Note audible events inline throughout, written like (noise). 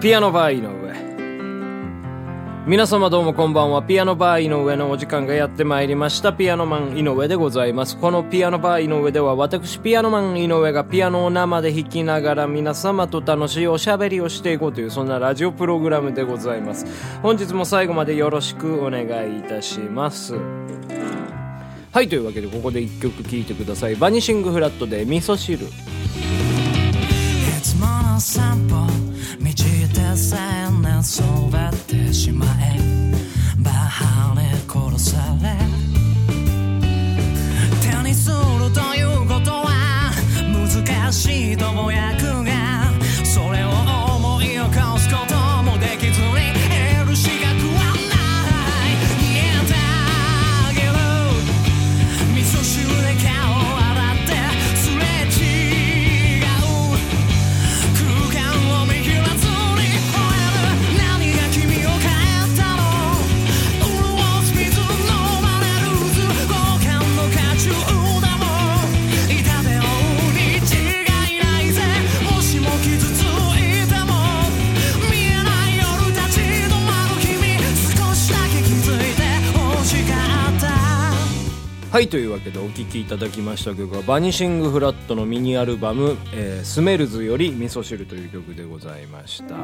ピアノバー井上。皆様どうもこんばんは。ピアノバー井上のお時間がやってまいりました。ピアノマン井上でございます。このピアノバー井上では私ピアノマン井上がピアノを生で弾きながら皆様と楽しいおしゃべりをしていこうというそんなラジオプログラムでございます。本日も最後までよろしくお願いいたします。はいというわけでここで1曲聴いてください。バニシングフラットで味噌汁。いつ道でさえなそべってしまえバハに殺され。手にするということは難しいとぼやくがはいというわけでお聴きいただきました曲はバニシングフラットのミニアルバム「えースメルズ」より「味噌汁」という曲でございました。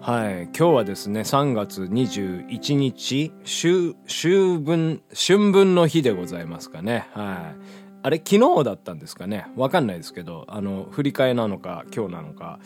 はい今日はですね3月21日秋秋分春分の日でございますかね。はい。あれ昨日だったんですかね。わかんないですけどあの振り替えなのか今日なのか。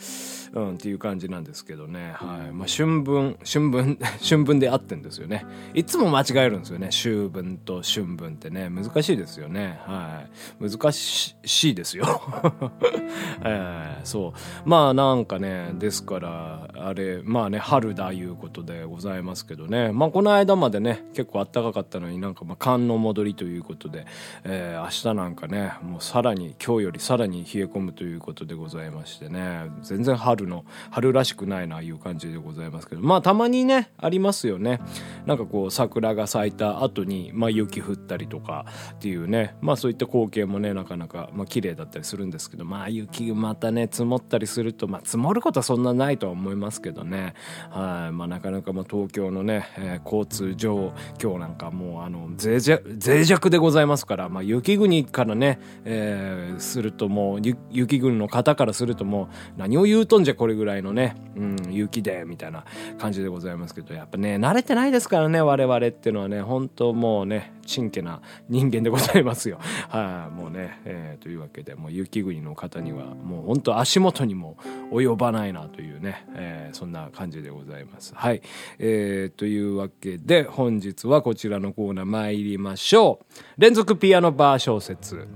うんっていう感じなんですけどね。はい。まあ春分春分 (laughs) 春分で合ってんですよね。いつも間違えるんですよね。秋分と春分ってね。難しいですよね。はい。難しいですよ。(laughs) えーそう。まあなんかねですからあれまあね春だいうことでございますけどね。まあこの間までね結構暖かかったのになんかまあ寒の戻りということで、えー明日なんかねもうさらに今日よりさらに冷え込むということでございましてね。全然春の春らしくないないう感じでございますけど。まあたまにねありますよね。なんかこう桜が咲いた後にまあ雪降ったりとかっていうね。まあそういった光景もねなかなかまあ綺麗だったりするんですけど。まあ雪またね積もったりするとまあ積もることはそんなないとは思いますけどね。はい。まあなかなかまあ東京のね、えー交通上今日なんかもうあの脆弱脆弱でございますから。まあ雪国からね、えーするともう雪国の方からするともう何を言うとんじゃこれぐらいのね、うん、雪でみたいな感じでございますけどやっぱね慣れてないですからね我々っていうのはね本当もうねちんけな人間でございますよ。(laughs) はい、もうね、えーというわけでもう雪国の方にはもう本当足元にも及ばないなというね、えーそんな感じでございます。はい、えーというわけで本日はこちらのコーナー参りましょう。連続ピアノバー小説。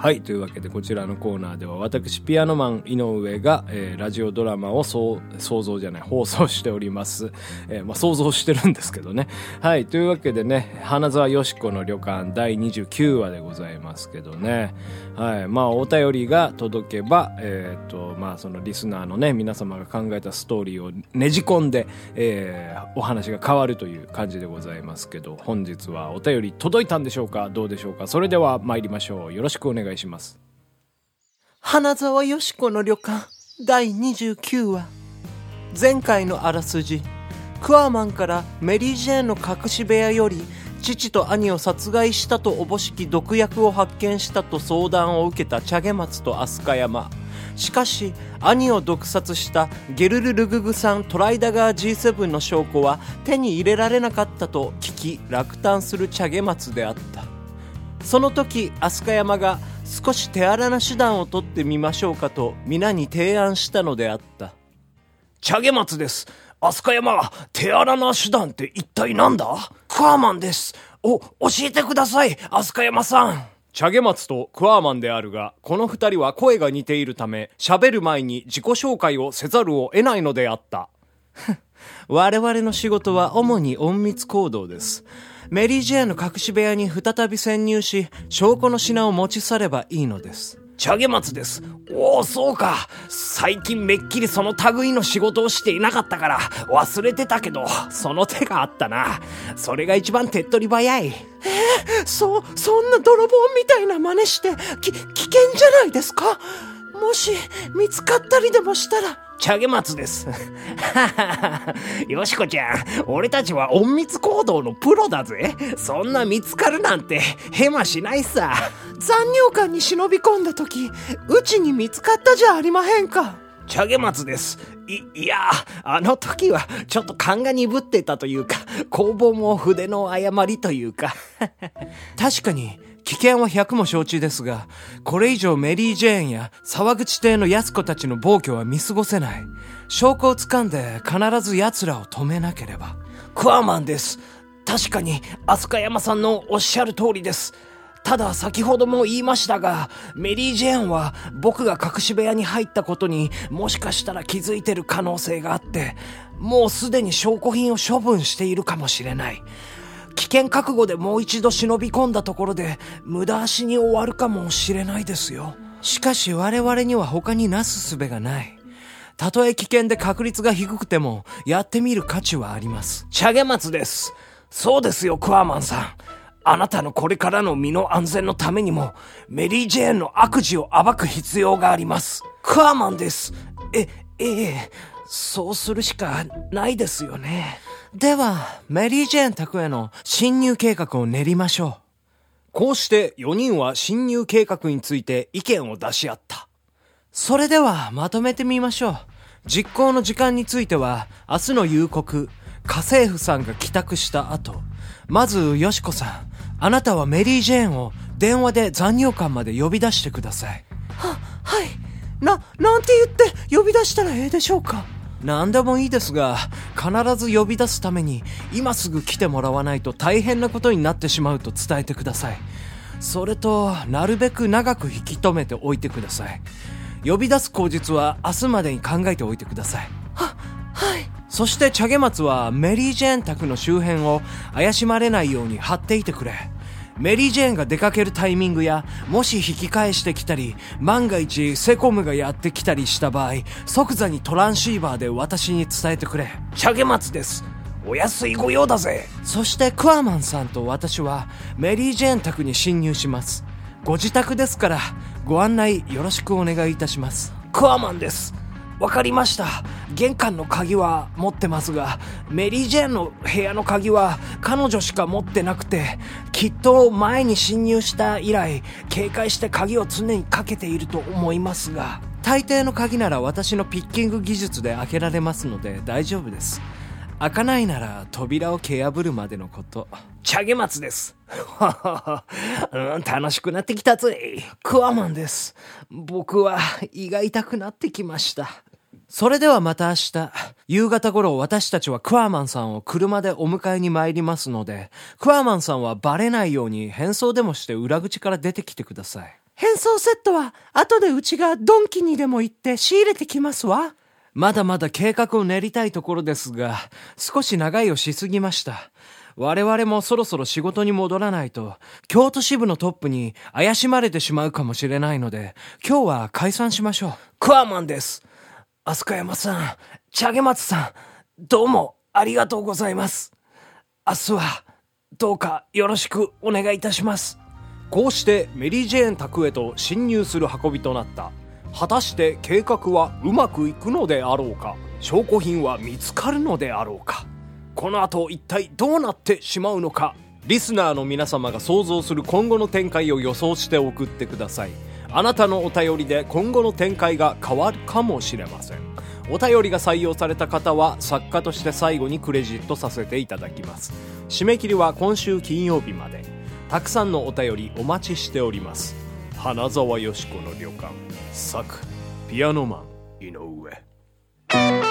はい。というわけで、こちらのコーナーでは、私、ピアノマン井上が、えーラジオドラマを想像じゃない、放送しております。(laughs) えーまあ、想像してるんですけどね。はい。というわけでね、花沢よしこの旅館第29話でございますけどね。はい。まあ、お便りが届けば、えっ、と、まあ、そのリスナーのね、皆様が考えたストーリーをねじ込んで、えお話が変わるという感じでございますけど、本日はお便り届いたんでしょうか？どうでしょうか？それでは参りましょう。よろしくお願いします。花沢よしこの旅館第29話。前回のあらすじ。クワマンからメリー・ジェーンの隠し部屋より父と兄を殺害したとおぼしき毒薬を発見したと相談を受けた茶毛松と飛鳥山。しかし兄を毒殺したゲルル・ルググさんトライダガー G7 の証拠は手に入れられなかったと聞き落胆する茶毛松であった。その時飛鳥山が少し手荒な手段を取ってみましょうかと皆に提案したのであったチャゲマツです。飛鳥山、手荒な手段って一体なんだ？クワーマンです。お、教えてください、飛鳥山さん。チャゲマツとクワーマンであるが、この二人は声が似ているため、喋る前に自己紹介をせざるを得ないのであった。我々の仕事は主に隠密行動ですメリー・ジェーンの隠し部屋に再び潜入し証拠の品を持ち去ればいいのですチャゲマツです。おお、そうか。最近めっきりその類の仕事をしていなかったから、忘れてたけど、その手があったな。それが一番手っ取り早い。そ、そんな泥棒みたいな真似して、き、危険じゃないですか？もし、見つかったりでもしたら、チャゲマツです。(laughs) よしこちゃん、俺たちは隠密行動のプロだぜ。そんな見つかるなんて、ヘマしないさ。残尿館に忍び込んだ時うちに見つかったじゃありまへんかチャゲマツです。い、いや、あの時は、ちょっと勘が鈍ってたというか、工房も筆の誤りというか。確かに危険は百も承知ですがこれ以上メリー・ジェーンや沢口邸の安子たちの暴挙は見過ごせない証拠をつかんで必ず奴らを止めなければクワマンです。確かに、飛鳥山さんのおっしゃる通りです。ただ先ほども言いましたが、メリー・ジェーンは僕が隠し部屋に入ったことにもしかしたら気づいてる可能性があって、もうすでに証拠品を処分しているかもしれない。危険覚悟でもう一度忍び込んだところで無駄足に終わるかもしれないですよ。しかし我々には他になすすべがないたとえ危険で確率が低くてもやってみる価値はありますチャゲマツです。そうですよ、クワーマンさん。あなたのこれからの身の安全のためにも、メリー・ジェーンの悪事を暴く必要があります。クワーマンです。え、ええ、そうするしかないですよね。ではメリー・ジェーン宅への侵入計画を練りましょう。こうして4人は侵入計画について意見を出し合った。それではまとめてみましょう。実行の時間については明日の夕刻家政婦さんが帰宅した後。まずよしこさんあなたはメリー・ジェーンを電話で残尿館まで呼び出してください。ははい。ななんて言って呼び出したらええでしょうか？何でもいいですが必ず呼び出すために今すぐ来てもらわないと大変なことになってしまうと伝えてください。それとなるべく長く引き止めておいてください。呼び出す口実は明日までに考えておいてください。ははい。そしてチャゲマツはメリー・ジェーン宅の周辺を怪しまれないように張っていてくれメリー・ジェーンが出かけるタイミングやもし引き返してきたり万が一セコムがやってきたりした場合即座にトランシーバーで私に伝えてくれチャゲマツです。お安いご用だぜ。そしてクワマンさんと私はメリー・ジェーン宅に侵入しますご自宅ですからご案内よろしくお願いいたしますクワマンです。わかりました。玄関の鍵は持ってますが、メリー・ジェーンの部屋の鍵は彼女しか持ってなくて、きっと前に侵入した以来、警戒して鍵を常にかけていると思いますが、大抵の鍵なら私のピッキング技術で開けられますので大丈夫です開かないなら扉を蹴破るまでのことチャゲマツです。うん楽しくなってきたぜ。クワマンです。僕は胃が痛くなってきました。それではまた明日、夕方頃私たちはクワーマンさんを車でお迎えに参りますので、クワーマンさんはバレないように変装でもして裏口から出てきてください。変装セットは後でうちがドンキにでも行って仕入れてきますわ。まだまだ計画を練りたいところですが、少し長いをしすぎました。我々もそろそろ仕事に戻らないと、京都支部のトップに怪しまれてしまうかもしれないので、今日は解散しましょう。クワマンです。飛鳥山さん、チャゲマツさん、どうもありがとうございます。明日は、どうかよろしくお願いいたします。こうしてメリー・ジェーン宅へと侵入する運びとなった。果たして計画はうまくいくのであろうか証拠品は見つかるのであろうかこの後一体どうなってしまうのかリスナーの皆様が想像する今後の展開を予想して送ってくださいあなたのお便りで今後の展開が変わるかもしれません。お便りが採用された方は作家として最後にクレジットさせていただきます。締め切りは今週金曜日まで。たくさんのお便りお待ちしております。花沢よしこの旅館。作ピアノマン井上。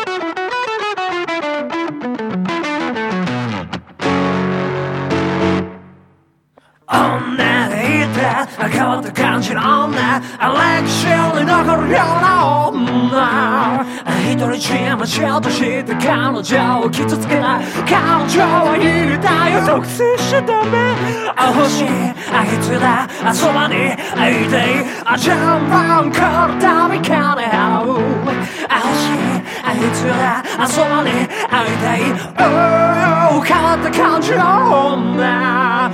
変わった感じの女。歴史に残るような女。一人ちまちょっとして彼女を傷つけない彼女はいるだよ。独占しちゃダメあ欲しいあ必要だあそばに会いたいあジャンバンから旅かね。合うあ欲しいあ必要だあそばに会いたい変わった感じの女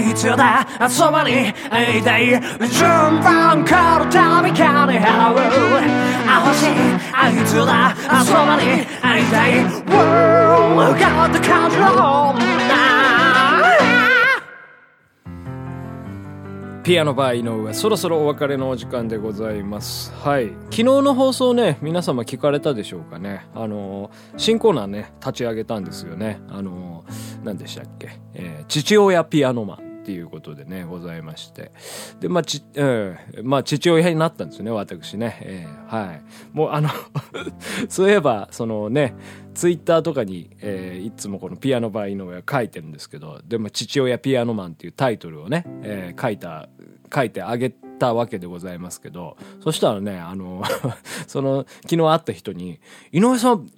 Ooh「だそばにいたい順番から旅からハウあ欲しいあいつだそばにいたい World がって感じの女ピアノバー井上そろそろお別れのお時間でございます。はい。昨日の放送ね皆様聞かれたでしょうかね。あの新コーナーね立ち上げたんですよね。あの何でしたっけ、えー父親ピアノマン。っていうことでねございまして。でまあち、えーまあ父親になったんですよね私ね、えーはい。もうあの (laughs) そういえばそのねツイッターとかに、えーいつもこのピアノバー井上は書いてるんですけどでも父親ピアノマンっていうタイトルをね、えー書いた書いてあげたわけでございますけどそしたらねあの (laughs) その昨日会った人に「井上さん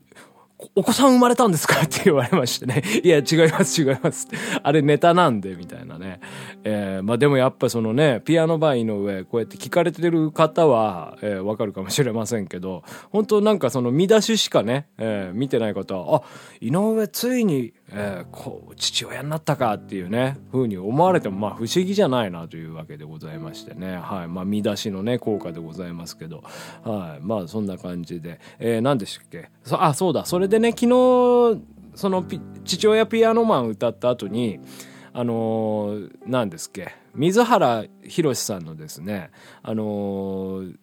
お子さん生まれたんですか？(laughs) って言われましてね。いや、違います、違います。あれネタなんで、みたいなね。えーまあでもやっぱそのね、ピアノバーの上、こうやって聞かれてる方は、えーわかるかもしれませんけど、本当なんかその見出ししかね、えー見てない方は、あ、井上ついに、えーこう、父親になったかっていうね、風に思われても、まあ不思議じゃないなというわけでございましてね。はい。まあ見出しのね、効果でございますけど、はい。まあそんな感じで、えー何でしたっけ？そあ、そうだ。それでね、昨日、その父親ピアノマン歌った後に、あのー、何ですっけ？水原ひろしさんのですね、あのー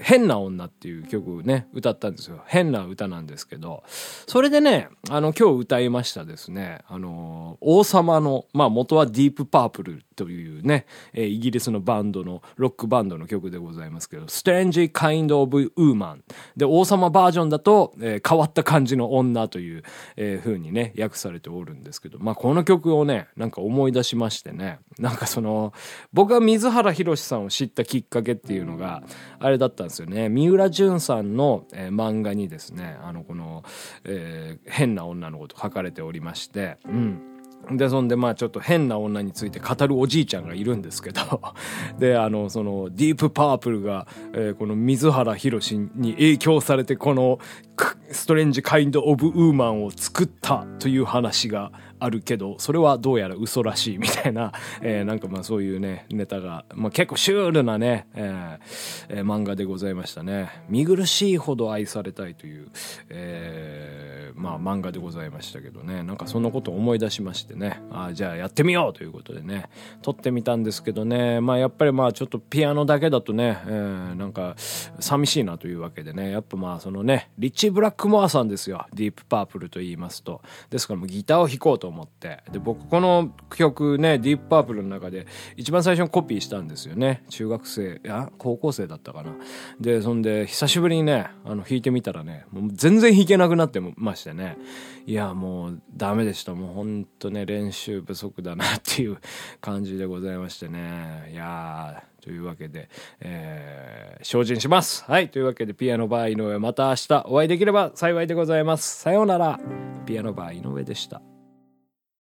変な女っていう曲をね、歌ったんですよ。変な歌なんですけど、それでね、あの、今日歌いましたですね、あのー王様の、まあ元はディープパープルというね、えイギリスのバンドの、ロックバンドの曲でございますけど、Strange Kind of Woman。で、王様バージョンだと、えー変わった感じの女という、えー風にね、訳されておるんですけど、まあこの曲をね、なんか思い出しましてね、なんかその、の僕が水原ひろしさんを知ったきっかけっていうのが、あれだったんですよね。三浦淳さんの、えー漫画にですね、あの、この、えー変な女のこと書かれておりまして、うん。で、そんでまあちょっと変な女について語るおじいちゃんがいるんですけど、(laughs) で、あの、その、ディープパープルが、えーこの水原ひろしに影響されて、この、ストレンジ・カインド・オブ・ウーマンを作ったという話があるけど、それはどうやら嘘らしいみたいな、えーなんかまあそういうね、ネタが、まあ結構シュールなね、えーえー漫画でございましたね。見苦しいほど愛されたいという、えーまあ漫画でございましたけどね、なんかそんなことを思い出しましてね、あーじゃあやってみようということでね、撮ってみたんですけどね、まあやっぱりまあちょっとピアノだけだとね、えーなんか寂しいなというわけでね、やっぱまあそのね、リッチー・ブラックモアさんですよ、ディープパープルと言いますと。ですからもうギターを弾こうと思って、で、僕この曲ね、ディープパープルの中で一番最初にコピーしたんですよね。中学生、いや、高校生だったかな。で、そんで久しぶりにね、あの弾いてみたらね、もう全然弾けなくなってましてね。いや、もうダメでした。もうほんとね、練習不足だなっていう感じでございましてね。いやー、というわけで、えー精進します。はい。というわけで、ピアノバー井上、また明日お会いできれば幸いでございます。さようなら。ピアノバー井上でした。